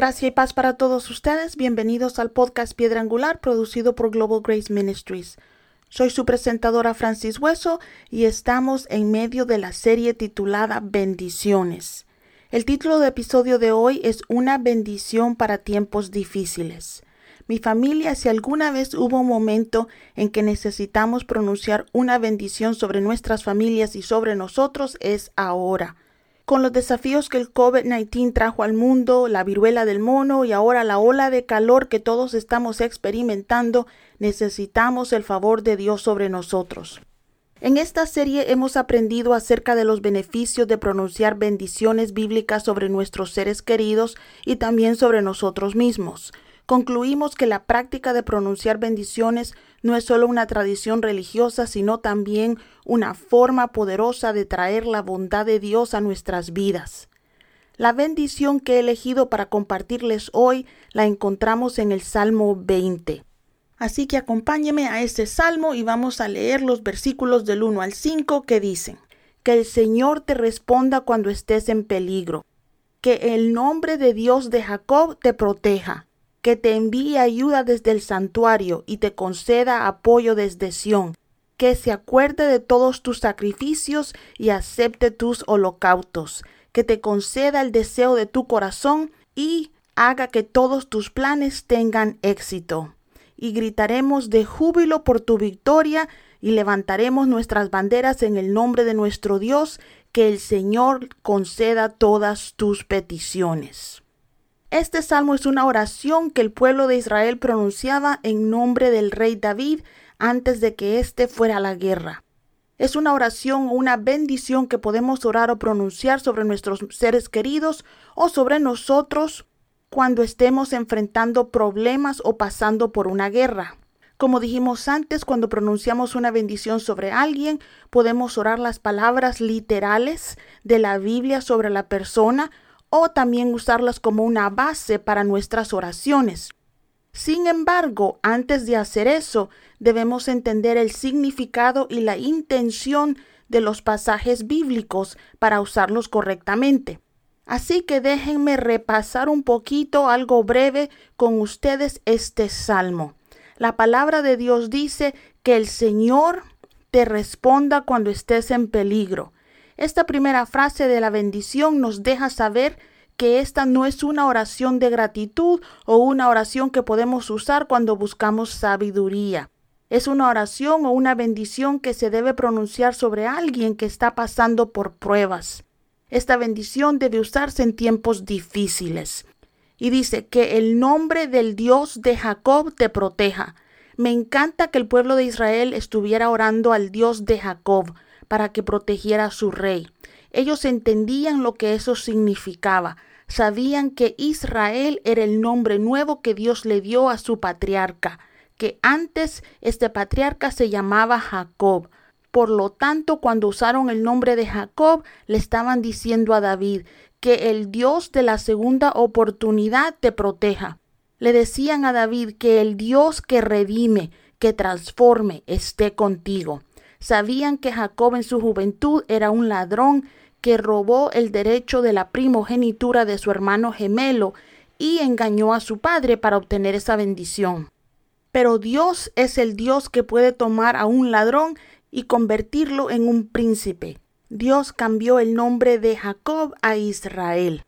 Gracias y paz para todos ustedes. Bienvenidos al podcast Piedra Angular producido por Global Grace Ministries. Soy su presentadora Francis Hueso y estamos en medio de la serie titulada Bendiciones. El título de episodio de hoy es Una bendición para tiempos difíciles. Mi familia, si alguna vez hubo un momento en que necesitamos pronunciar una bendición sobre nuestras familias y sobre nosotros, es ahora con los desafíos que el COVID-19 trajo al mundo, la viruela del mono y ahora la ola de calor que todos estamos experimentando, necesitamos el favor de Dios sobre nosotros. En esta serie hemos aprendido acerca de los beneficios de pronunciar bendiciones bíblicas sobre nuestros seres queridos y también sobre nosotros mismos concluimos que la práctica de pronunciar bendiciones no es solo una tradición religiosa, sino también una forma poderosa de traer la bondad de Dios a nuestras vidas. La bendición que he elegido para compartirles hoy la encontramos en el Salmo 20. Así que acompáñeme a este salmo y vamos a leer los versículos del 1 al 5 que dicen, que el Señor te responda cuando estés en peligro, que el nombre de Dios de Jacob te proteja, que te envíe ayuda desde el santuario y te conceda apoyo desde Sión, que se acuerde de todos tus sacrificios y acepte tus holocaustos, que te conceda el deseo de tu corazón y haga que todos tus planes tengan éxito. Y gritaremos de júbilo por tu victoria y levantaremos nuestras banderas en el nombre de nuestro Dios, que el Señor conceda todas tus peticiones. Este salmo es una oración que el pueblo de Israel pronunciaba en nombre del rey David antes de que éste fuera a la guerra. Es una oración o una bendición que podemos orar o pronunciar sobre nuestros seres queridos o sobre nosotros cuando estemos enfrentando problemas o pasando por una guerra. Como dijimos antes, cuando pronunciamos una bendición sobre alguien, podemos orar las palabras literales de la Biblia sobre la persona o también usarlas como una base para nuestras oraciones. Sin embargo, antes de hacer eso, debemos entender el significado y la intención de los pasajes bíblicos para usarlos correctamente. Así que déjenme repasar un poquito algo breve con ustedes este salmo. La palabra de Dios dice que el Señor te responda cuando estés en peligro. Esta primera frase de la bendición nos deja saber que esta no es una oración de gratitud o una oración que podemos usar cuando buscamos sabiduría. Es una oración o una bendición que se debe pronunciar sobre alguien que está pasando por pruebas. Esta bendición debe usarse en tiempos difíciles. Y dice que el nombre del Dios de Jacob te proteja. Me encanta que el pueblo de Israel estuviera orando al Dios de Jacob, para que protegiera a su rey. Ellos entendían lo que eso significaba. Sabían que Israel era el nombre nuevo que Dios le dio a su patriarca, que antes este patriarca se llamaba Jacob. Por lo tanto, cuando usaron el nombre de Jacob, le estaban diciendo a David que el Dios de la segunda oportunidad te proteja. Le decían a David que el Dios que redime, que transforme, esté contigo. Sabían que Jacob en su juventud era un ladrón que robó el derecho de la primogenitura de su hermano gemelo y engañó a su padre para obtener esa bendición. Pero Dios es el Dios que puede tomar a un ladrón y convertirlo en un príncipe. Dios cambió el nombre de Jacob a Israel.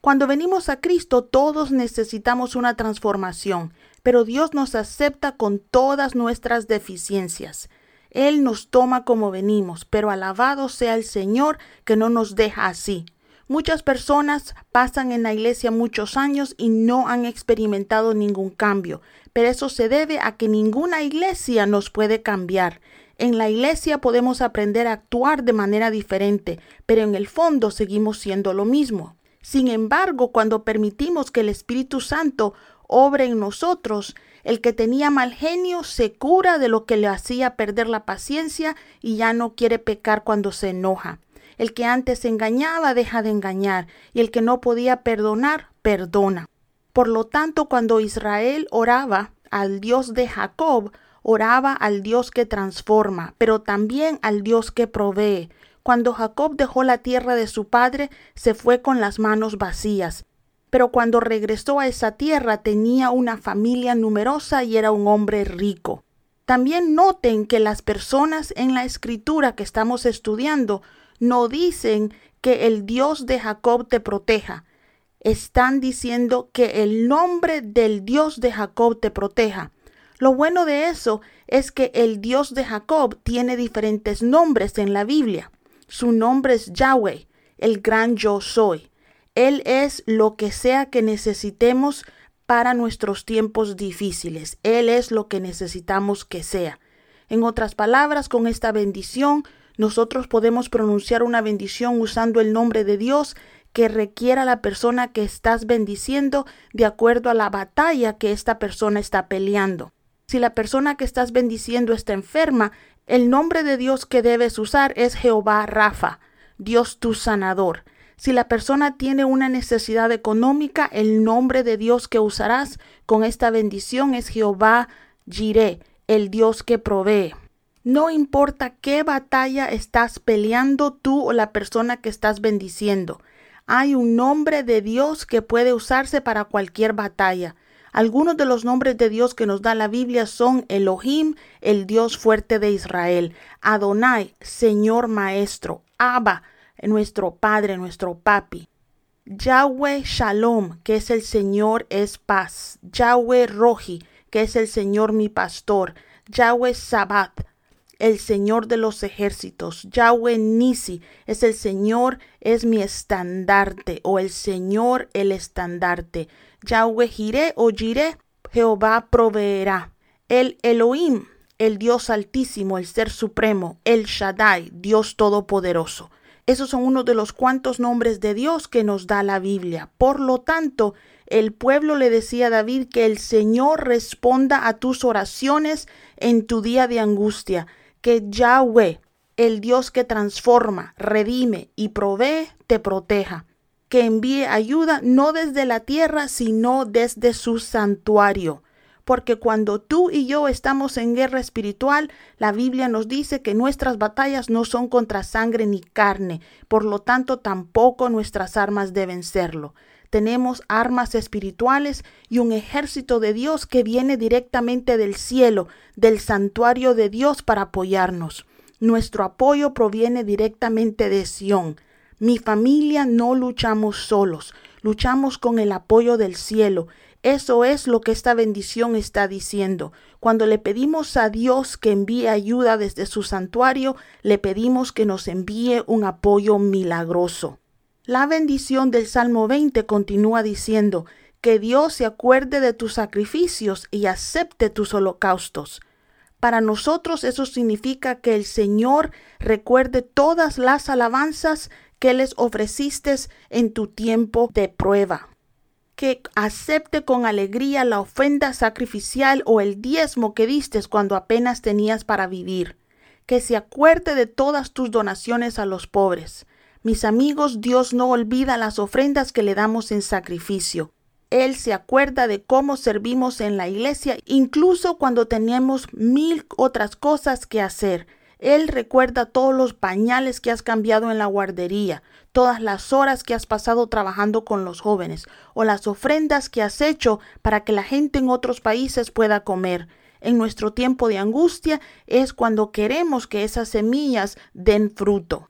Cuando venimos a Cristo todos necesitamos una transformación, pero Dios nos acepta con todas nuestras deficiencias. Él nos toma como venimos, pero alabado sea el Señor que no nos deja así. Muchas personas pasan en la iglesia muchos años y no han experimentado ningún cambio, pero eso se debe a que ninguna iglesia nos puede cambiar. En la iglesia podemos aprender a actuar de manera diferente, pero en el fondo seguimos siendo lo mismo. Sin embargo, cuando permitimos que el Espíritu Santo obre en nosotros, el que tenía mal genio se cura de lo que le hacía perder la paciencia y ya no quiere pecar cuando se enoja. El que antes engañaba deja de engañar, y el que no podía perdonar, perdona. Por lo tanto, cuando Israel oraba al Dios de Jacob, oraba al Dios que transforma, pero también al Dios que provee. Cuando Jacob dejó la tierra de su padre, se fue con las manos vacías. Pero cuando regresó a esa tierra tenía una familia numerosa y era un hombre rico. También noten que las personas en la escritura que estamos estudiando no dicen que el Dios de Jacob te proteja. Están diciendo que el nombre del Dios de Jacob te proteja. Lo bueno de eso es que el Dios de Jacob tiene diferentes nombres en la Biblia. Su nombre es Yahweh, el gran yo soy. Él es lo que sea que necesitemos para nuestros tiempos difíciles. Él es lo que necesitamos que sea. En otras palabras, con esta bendición, nosotros podemos pronunciar una bendición usando el nombre de Dios que requiera la persona que estás bendiciendo de acuerdo a la batalla que esta persona está peleando. Si la persona que estás bendiciendo está enferma, el nombre de Dios que debes usar es Jehová Rafa, Dios tu sanador. Si la persona tiene una necesidad económica, el nombre de Dios que usarás con esta bendición es Jehová Jireh, el Dios que provee. No importa qué batalla estás peleando tú o la persona que estás bendiciendo. Hay un nombre de Dios que puede usarse para cualquier batalla. Algunos de los nombres de Dios que nos da la Biblia son Elohim, el Dios fuerte de Israel, Adonai, Señor Maestro, Abba, nuestro Padre, nuestro Papi. Yahweh Shalom, que es el Señor es paz. Yahweh Roji, que es el Señor mi pastor. Yahweh Sabbat, el Señor de los ejércitos. Yahweh Nisi es el Señor, es mi estandarte, o el Señor el estandarte. Yahweh Jireh o Jireh, Jehová proveerá. El Elohim, el Dios altísimo, el Ser supremo, el Shaddai, Dios todopoderoso. Esos son uno de los cuantos nombres de Dios que nos da la Biblia. Por lo tanto, el pueblo le decía a David que el Señor responda a tus oraciones en tu día de angustia, que Yahweh, el Dios que transforma, redime y provee, te proteja que envíe ayuda no desde la tierra, sino desde su santuario. Porque cuando tú y yo estamos en guerra espiritual, la Biblia nos dice que nuestras batallas no son contra sangre ni carne, por lo tanto tampoco nuestras armas deben serlo. Tenemos armas espirituales y un ejército de Dios que viene directamente del cielo, del santuario de Dios para apoyarnos. Nuestro apoyo proviene directamente de Sión. Mi familia no luchamos solos, luchamos con el apoyo del cielo. Eso es lo que esta bendición está diciendo. Cuando le pedimos a Dios que envíe ayuda desde su santuario, le pedimos que nos envíe un apoyo milagroso. La bendición del Salmo 20 continúa diciendo, que Dios se acuerde de tus sacrificios y acepte tus holocaustos. Para nosotros eso significa que el Señor recuerde todas las alabanzas que les ofreciste en tu tiempo de prueba. Que acepte con alegría la ofrenda sacrificial o el diezmo que diste cuando apenas tenías para vivir. Que se acuerde de todas tus donaciones a los pobres. Mis amigos, Dios no olvida las ofrendas que le damos en sacrificio. Él se acuerda de cómo servimos en la iglesia, incluso cuando tenemos mil otras cosas que hacer. Él recuerda todos los pañales que has cambiado en la guardería, todas las horas que has pasado trabajando con los jóvenes, o las ofrendas que has hecho para que la gente en otros países pueda comer. En nuestro tiempo de angustia es cuando queremos que esas semillas den fruto.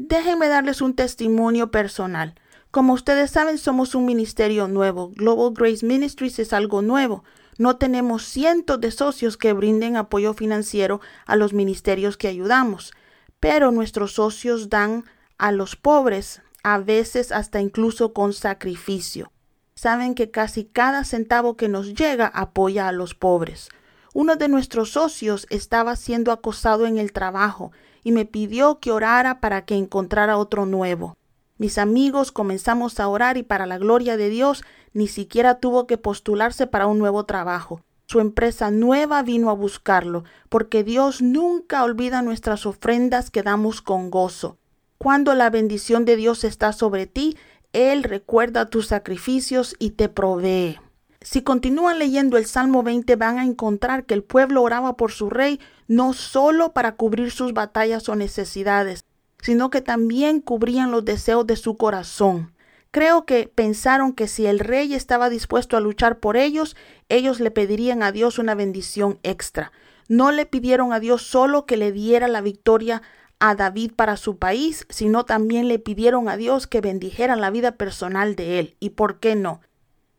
Déjenme darles un testimonio personal. Como ustedes saben, somos un ministerio nuevo. Global Grace Ministries es algo nuevo. No tenemos cientos de socios que brinden apoyo financiero a los ministerios que ayudamos, pero nuestros socios dan a los pobres, a veces hasta incluso con sacrificio. Saben que casi cada centavo que nos llega apoya a los pobres. Uno de nuestros socios estaba siendo acosado en el trabajo y me pidió que orara para que encontrara otro nuevo. Mis amigos comenzamos a orar y para la gloria de Dios ni siquiera tuvo que postularse para un nuevo trabajo. Su empresa nueva vino a buscarlo, porque Dios nunca olvida nuestras ofrendas que damos con gozo. Cuando la bendición de Dios está sobre ti, Él recuerda tus sacrificios y te provee. Si continúan leyendo el Salmo 20 van a encontrar que el pueblo oraba por su rey no solo para cubrir sus batallas o necesidades, sino que también cubrían los deseos de su corazón. Creo que pensaron que si el rey estaba dispuesto a luchar por ellos, ellos le pedirían a Dios una bendición extra. No le pidieron a Dios solo que le diera la victoria a David para su país, sino también le pidieron a Dios que bendijera la vida personal de él. ¿Y por qué no?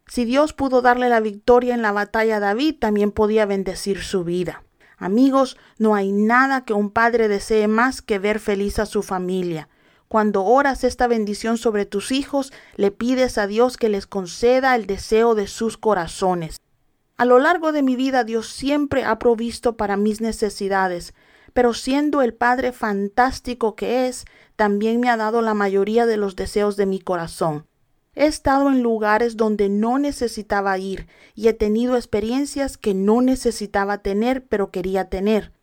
Si Dios pudo darle la victoria en la batalla a David, también podía bendecir su vida. Amigos, no hay nada que un padre desee más que ver feliz a su familia. Cuando oras esta bendición sobre tus hijos, le pides a Dios que les conceda el deseo de sus corazones. A lo largo de mi vida Dios siempre ha provisto para mis necesidades, pero siendo el Padre fantástico que es, también me ha dado la mayoría de los deseos de mi corazón. He estado en lugares donde no necesitaba ir y he tenido experiencias que no necesitaba tener pero quería tener.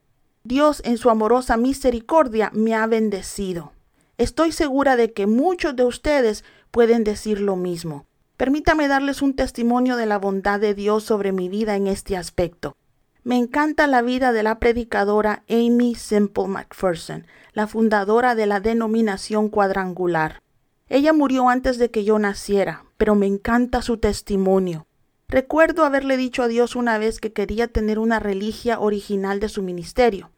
Dios en su amorosa misericordia me ha bendecido. Estoy segura de que muchos de ustedes pueden decir lo mismo. Permítame darles un testimonio de la bondad de Dios sobre mi vida en este aspecto. Me encanta la vida de la predicadora Amy Semple McPherson, la fundadora de la denominación cuadrangular. Ella murió antes de que yo naciera, pero me encanta su testimonio. Recuerdo haberle dicho a Dios una vez que quería tener una religia original de su ministerio.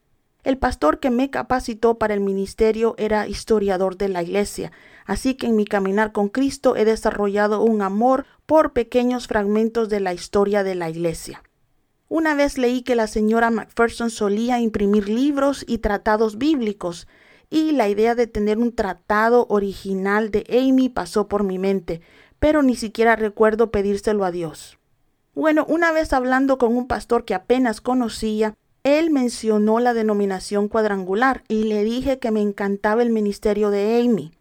El pastor que me capacitó para el ministerio era historiador de la iglesia, así que en mi caminar con Cristo he desarrollado un amor por pequeños fragmentos de la historia de la iglesia. Una vez leí que la señora Macpherson solía imprimir libros y tratados bíblicos, y la idea de tener un tratado original de Amy pasó por mi mente, pero ni siquiera recuerdo pedírselo a Dios. Bueno, una vez hablando con un pastor que apenas conocía, él mencionó la denominación cuadrangular y le dije que me encantaba el ministerio de Amy.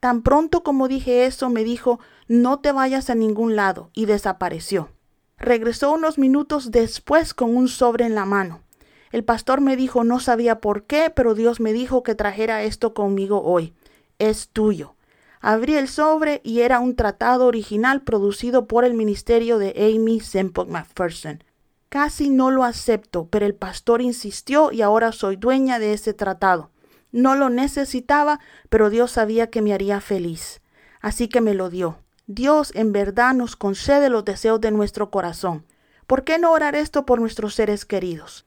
Tan pronto como dije eso, me dijo, no te vayas a ningún lado, y desapareció. Regresó unos minutos después con un sobre en la mano. El pastor me dijo no sabía por qué, pero Dios me dijo que trajera esto conmigo hoy. Es tuyo. Abrí el sobre y era un tratado original producido por el ministerio de Amy Semple McPherson. Casi no lo acepto, pero el pastor insistió y ahora soy dueña de ese tratado. No lo necesitaba, pero Dios sabía que me haría feliz. Así que me lo dio. Dios en verdad nos concede los deseos de nuestro corazón. ¿Por qué no orar esto por nuestros seres queridos?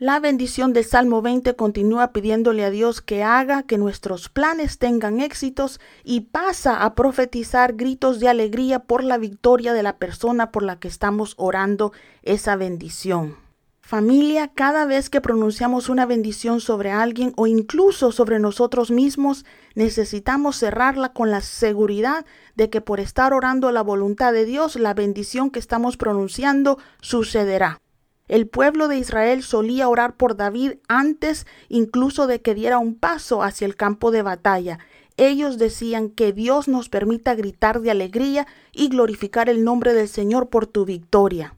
La bendición del Salmo 20 continúa pidiéndole a Dios que haga que nuestros planes tengan éxitos y pasa a profetizar gritos de alegría por la victoria de la persona por la que estamos orando esa bendición. Familia, cada vez que pronunciamos una bendición sobre alguien o incluso sobre nosotros mismos, necesitamos cerrarla con la seguridad de que por estar orando la voluntad de Dios, la bendición que estamos pronunciando sucederá. El pueblo de Israel solía orar por David antes incluso de que diera un paso hacia el campo de batalla. Ellos decían que Dios nos permita gritar de alegría y glorificar el nombre del Señor por tu victoria.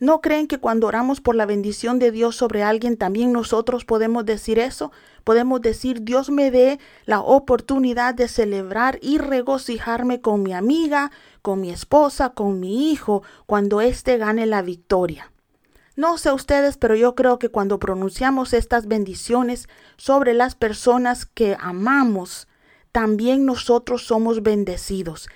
¿No creen que cuando oramos por la bendición de Dios sobre alguien también nosotros podemos decir eso? Podemos decir Dios me dé la oportunidad de celebrar y regocijarme con mi amiga, con mi esposa, con mi hijo, cuando éste gane la victoria. No sé ustedes, pero yo creo que cuando pronunciamos estas bendiciones sobre las personas que amamos, también nosotros somos bendecidos.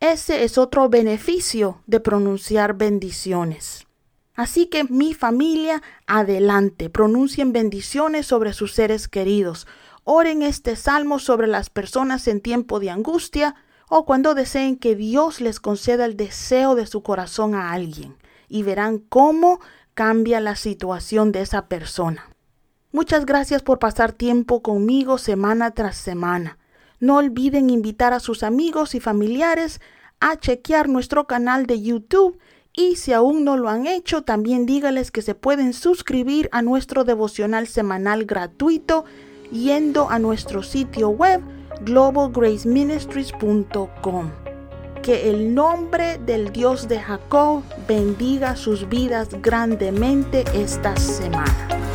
Ese es otro beneficio de pronunciar bendiciones. Así que mi familia, adelante, pronuncien bendiciones sobre sus seres queridos. Oren este salmo sobre las personas en tiempo de angustia o cuando deseen que Dios les conceda el deseo de su corazón a alguien y verán cómo cambia la situación de esa persona. Muchas gracias por pasar tiempo conmigo semana tras semana. No olviden invitar a sus amigos y familiares a chequear nuestro canal de YouTube y si aún no lo han hecho, también dígales que se pueden suscribir a nuestro devocional semanal gratuito yendo a nuestro sitio web globalgraceministries.com. Que el nombre del Dios de Jacob bendiga sus vidas grandemente esta semana.